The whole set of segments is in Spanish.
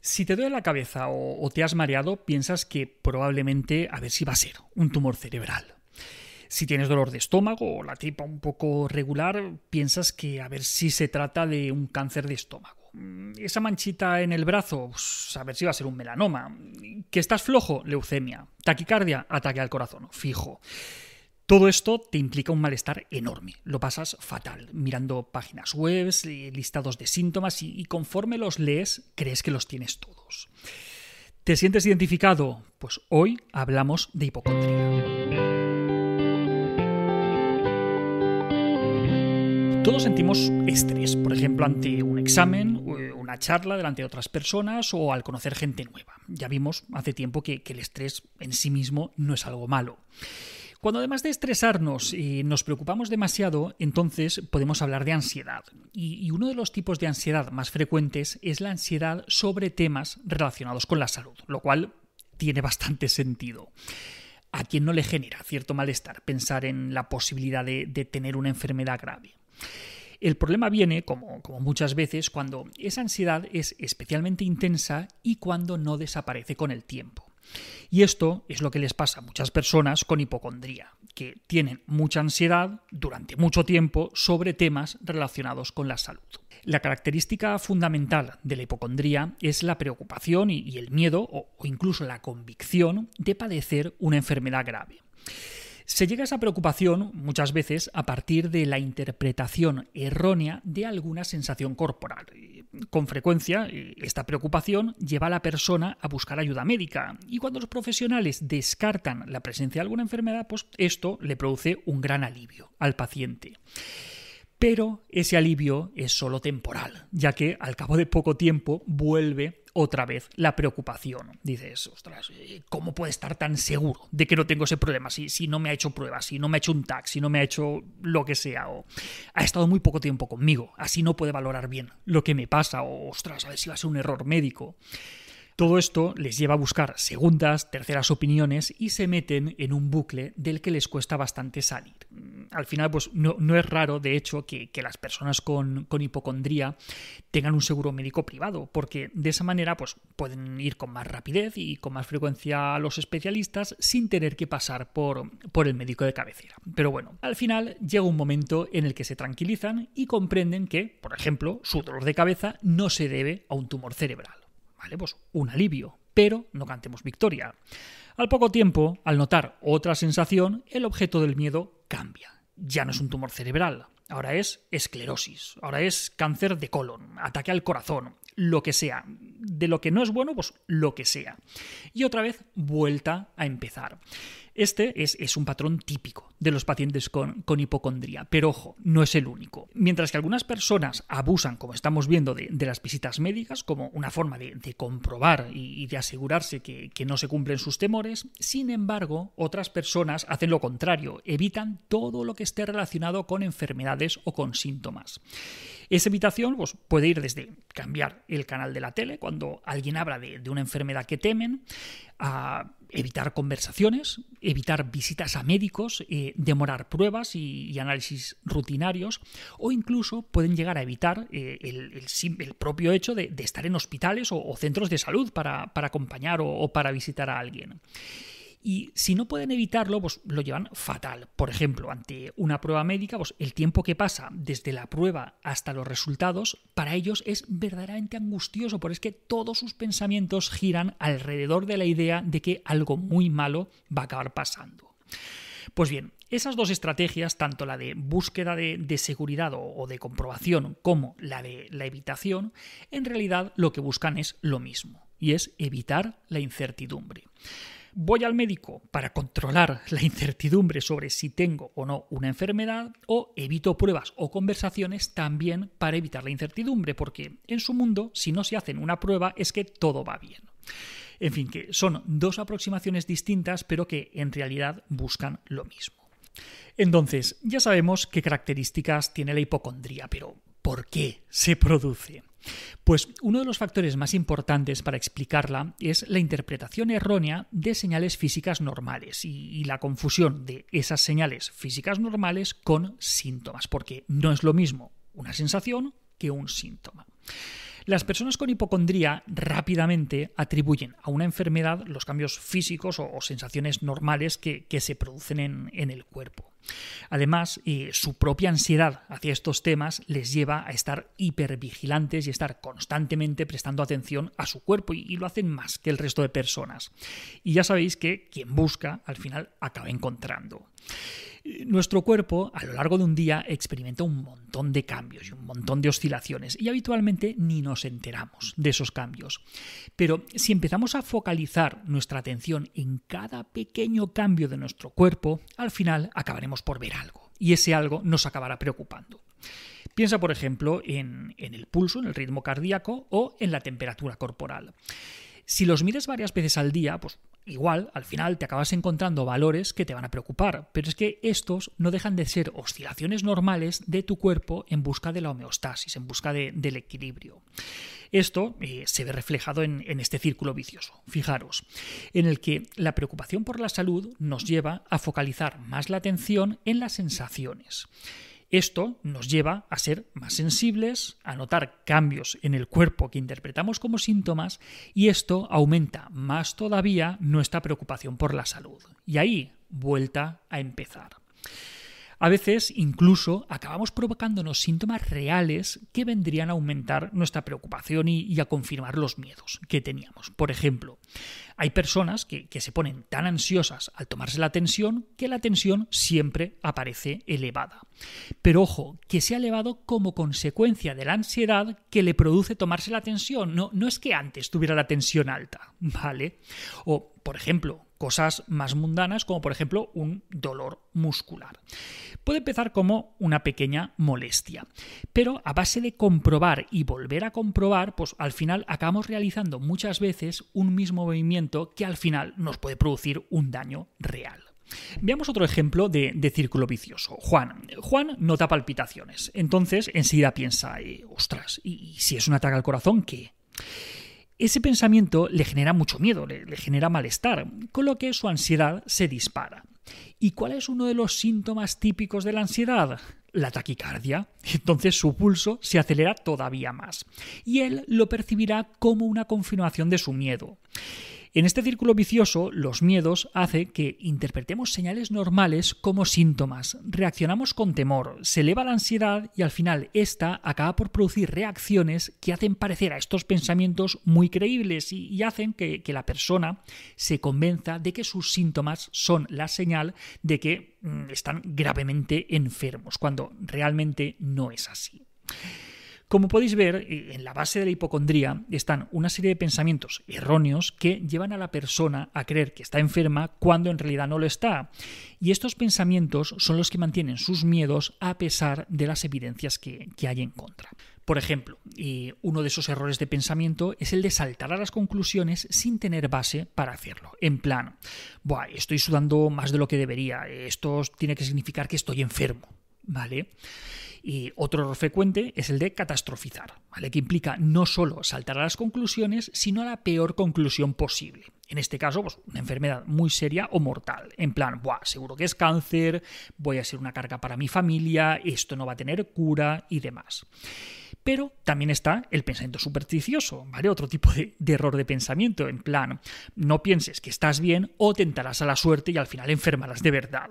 Si te duele la cabeza o, te has mareado, piensas que probablemente a ver si va a ser un tumor cerebral. Si tienes dolor de estómago o la tripa un poco regular, piensas que a ver si se trata de un cáncer de estómago. Mm, esa manchita en el brazo, pues, a ver si va a ser un melanoma. Que estás flojo, leucemia. Taquicardia, ataque al corazón, fijo. Todo esto te implica un malestar enorme, lo pasas fatal, mirando páginas web, eh, listados de síntomas y, conforme los lees crees que los tienes todos. ¿Te sientes identificado? Pues hoy hablamos de hipocondría. Todos sentimos estrés, por ejemplo, ante un examen, eh, una charla delante de otras personas o al conocer gente nueva. Ya vimos hace tiempo que, el estrés en sí mismo no es algo malo. Cuando además de estresarnos y nos preocupamos demasiado, entonces podemos hablar de ansiedad. y, uno de los tipos de ansiedad más frecuentes es la ansiedad sobre temas relacionados con la salud, lo cual tiene bastante sentido. ¿A quién no le genera cierto malestar pensar en la posibilidad de tener una enfermedad grave? El problema viene, como, muchas veces, cuando esa ansiedad es especialmente intensa y cuando no desaparece con el tiempo. Y esto es lo que les pasa a muchas personas con hipocondría, que tienen mucha ansiedad durante mucho tiempo sobre temas relacionados con la salud. La característica fundamental de la hipocondría es la preocupación y, el miedo, o incluso la convicción, de padecer una enfermedad grave. Se llega a esa preocupación muchas veces a partir de la interpretación errónea de alguna sensación corporal. Con frecuencia, esta preocupación lleva a la persona a buscar ayuda médica y cuando los profesionales descartan la presencia de alguna enfermedad, pues esto le produce un gran alivio al paciente. Pero ese alivio es solo temporal, ya que al cabo de poco tiempo vuelve otra vez la preocupación. Dices, ostras, eh, ¿cómo puede estar tan seguro de que no tengo ese problema? Si, si no me ha hecho pruebas, si no me ha hecho un tag, si no me ha hecho lo que sea, o ha estado muy poco tiempo conmigo, así no puede valorar bien lo que me pasa, o ostras, a ver si va a ser un error médico. Todo esto les lleva a buscar segundas, terceras opiniones y se meten en un bucle del que les cuesta bastante salir. Al final, pues no, es raro, de hecho, que, las personas con, hipocondría tengan un seguro médico privado, porque de esa manera pues, pueden ir con más rapidez y con más frecuencia a los especialistas sin tener que pasar por, por el médico de cabecera. Pero bueno, al final llega un momento en el que se tranquilizan y comprenden que, por ejemplo, su dolor de cabeza no se debe a un tumor cerebral. Vale, pues un alivio, pero no cantemos victoria. Al poco tiempo, al notar otra sensación, el objeto del miedo cambia. Ya no es un tumor cerebral, ahora es esclerosis, ahora es cáncer de colon, ataque al corazón, lo que sea. De lo que no es bueno, pues lo que sea. Y otra vez, vuelta a empezar. Este es, un patrón típico de los pacientes con, hipocondría, pero ojo, no es el único. Mientras que algunas personas abusan, como estamos viendo, de, las visitas médicas como una forma de, comprobar y, de asegurarse que, no se cumplen sus temores, sin embargo, otras personas hacen lo contrario, evitan todo lo que esté relacionado con enfermedades o con síntomas. Esa evitación pues, puede ir desde cambiar el canal de la tele cuando alguien habla de, una enfermedad que temen, a evitar conversaciones, evitar visitas a médicos, eh, demorar pruebas y, análisis rutinarios, o incluso pueden llegar a evitar eh, el, propio hecho de, estar en hospitales o, centros de salud para, acompañar o para visitar a alguien. Y si no pueden evitarlo, pues lo llevan fatal. Por ejemplo, ante una prueba médica, pues el tiempo que pasa desde la prueba hasta los resultados, para ellos es verdaderamente angustioso, porque es que todos sus pensamientos giran alrededor de la idea de que algo muy malo va a acabar pasando. Pues bien, esas dos estrategias, tanto la de búsqueda de, seguridad o, de comprobación como la de la evitación, en realidad lo que buscan es lo mismo, y es evitar la incertidumbre. Voy al médico para controlar la incertidumbre sobre si tengo o no una enfermedad o evito pruebas o conversaciones también para evitar la incertidumbre, porque en su mundo, si no se hacen una prueba, es que todo va bien. En fin, que son dos aproximaciones distintas, pero que en realidad buscan lo mismo. Entonces, ya sabemos qué características tiene la hipocondría, pero ¿por qué se produce? Pues uno de los factores más importantes para explicarla es la interpretación errónea de señales físicas normales y, la confusión de esas señales físicas normales con síntomas, porque no es lo mismo una sensación que un síntoma. Las personas con hipocondría rápidamente atribuyen a una enfermedad los cambios físicos o, sensaciones normales que, se producen en, el cuerpo. Además, eh, su propia ansiedad hacia estos temas les lleva a estar hipervigilantes y estar constantemente prestando atención a su cuerpo y, lo hacen más que el resto de personas. Y ya sabéis que quien busca al final acaba encontrando. Nuestro cuerpo a lo largo de un día experimenta un montón de cambios y un montón de oscilaciones y habitualmente ni nos enteramos de esos cambios. Pero si empezamos a focalizar nuestra atención en cada pequeño cambio de nuestro cuerpo, al final acabaremos por ver algo y ese algo nos acabará preocupando. Piensa, por ejemplo, en, en el pulso, en el ritmo cardíaco o en la temperatura corporal. Si los mides varias veces al día, pues igual al final te acabas encontrando valores que te van a preocupar, pero es que estos no dejan de ser oscilaciones normales de tu cuerpo en busca de la homeostasis, en busca del equilibrio. Esto eh, se ve reflejado en, en, este círculo vicioso, fijaros, en el que la preocupación por la salud nos lleva a focalizar más la atención en las sensaciones. Esto nos lleva a ser más sensibles, a notar cambios en el cuerpo que interpretamos como síntomas y esto aumenta más todavía nuestra preocupación por la salud. Y ahí, vuelta a empezar. A veces incluso acabamos provocándonos síntomas reales que vendrían a aumentar nuestra preocupación y, a confirmar los miedos que teníamos. Por ejemplo, hay personas que, se ponen tan ansiosas al tomarse la tensión que la tensión siempre aparece elevada. Pero ojo, que se ha elevado como consecuencia de la ansiedad que le produce tomarse la tensión. No, no es que antes tuviera la tensión alta, ¿vale? O, por ejemplo, cosas más mundanas como por ejemplo un dolor muscular. Puede empezar como una pequeña molestia, pero a base de comprobar y volver a comprobar, pues al final acabamos realizando muchas veces un mismo movimiento que al final nos puede producir un daño real. Veamos otro ejemplo de, círculo vicioso. Juan. Juan nota palpitaciones. Entonces enseguida piensa, eh, ostras, ¿y si es un ataque al corazón, qué? Ese pensamiento le genera mucho miedo, le, genera malestar, con lo que su ansiedad se dispara. ¿Y cuál es uno de los síntomas típicos de la ansiedad? La taquicardia. Entonces su pulso se acelera todavía más. Y él lo percibirá como una confirmación de su miedo. En este círculo vicioso, los miedos hacen que interpretemos señales normales como síntomas, reaccionamos con temor, se eleva la ansiedad y al final esta acaba por producir reacciones que hacen parecer a estos pensamientos muy creíbles y, hacen que, que la persona se convenza de que sus síntomas son la señal de que mm, están gravemente enfermos, cuando realmente no es así. Como podéis ver, eh, en la base de la hipocondría están una serie de pensamientos erróneos que llevan a la persona a creer que está enferma cuando en realidad no lo está. Y estos pensamientos son los que mantienen sus miedos a pesar de las evidencias que, hay en contra. Por ejemplo, uno de esos errores de pensamiento es el de saltar a las conclusiones sin tener base para hacerlo. En plan, Buah, estoy sudando más de lo que debería, esto tiene que significar que estoy enfermo. ¿Vale? Y otro error frecuente es el de catastrofizar, ¿vale? que implica no solo saltar a las conclusiones, sino a la peor conclusión posible. En este caso, pues, una enfermedad muy seria o mortal. En plan, Buah, seguro que es cáncer, voy a ser una carga para mi familia, esto no va a tener cura y demás. Pero también está el pensamiento supersticioso, ¿vale? Otro tipo de, de, error de pensamiento, en plan, no pienses que estás bien o tentarás a la suerte y al final enfermarás de verdad.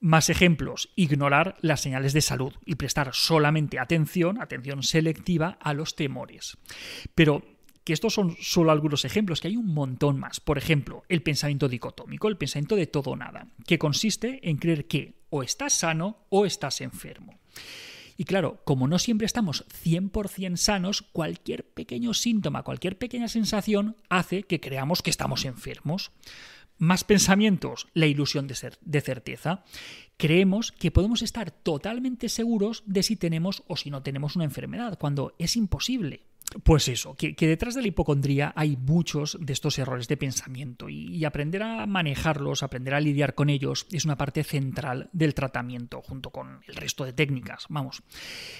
Más ejemplos, ignorar las señales de salud y prestar solamente atención, atención selectiva a los temores. Pero que estos son solo algunos ejemplos, que hay un montón más. Por ejemplo, el pensamiento dicotómico, el pensamiento de todo o nada, que consiste en creer que o estás sano o estás enfermo. Y claro, como no siempre estamos 100% sanos, cualquier pequeño síntoma, cualquier pequeña sensación hace que creamos que estamos enfermos. Más pensamientos, la ilusión de, ser, de certeza. Creemos que podemos estar totalmente seguros de si tenemos o si no tenemos una enfermedad, cuando es imposible. Pues eso, que, detrás de la hipocondría hay muchos de estos errores de pensamiento y, aprender a manejarlos, aprender a lidiar con ellos es una parte central del tratamiento junto con el resto de técnicas. Vamos,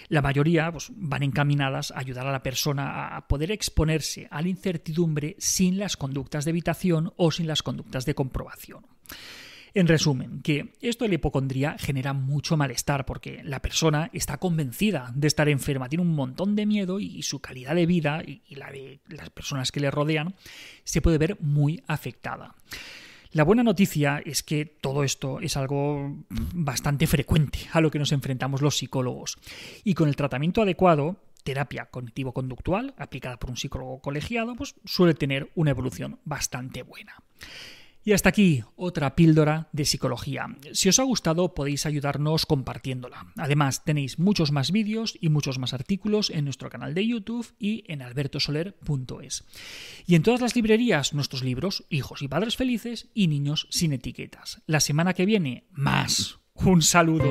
la mayoría pues, van encaminadas a ayudar a la persona a poder exponerse a la incertidumbre sin las conductas de evitación o sin las conductas de comprobación. En resumen, que esto de la hipocondría genera mucho malestar porque la persona está convencida de estar enferma, tiene un montón de miedo y su calidad de vida y la de las personas que le rodean se puede ver muy afectada. La buena noticia es que todo esto es algo bastante frecuente a lo que nos enfrentamos los psicólogos y con el tratamiento adecuado terapia cognitivo-conductual aplicada por un psicólogo colegiado, pues suele tener una evolución bastante buena. Y hasta aquí otra píldora de psicología. Si os ha gustado podéis ayudarnos compartiéndola. Además tenéis muchos más vídeos y muchos más artículos en nuestro canal de YouTube y en albertosoler.es. Y en todas las librerías nuestros libros Hijos y Padres Felices y Niños sin etiquetas. La semana que viene más. Un saludo.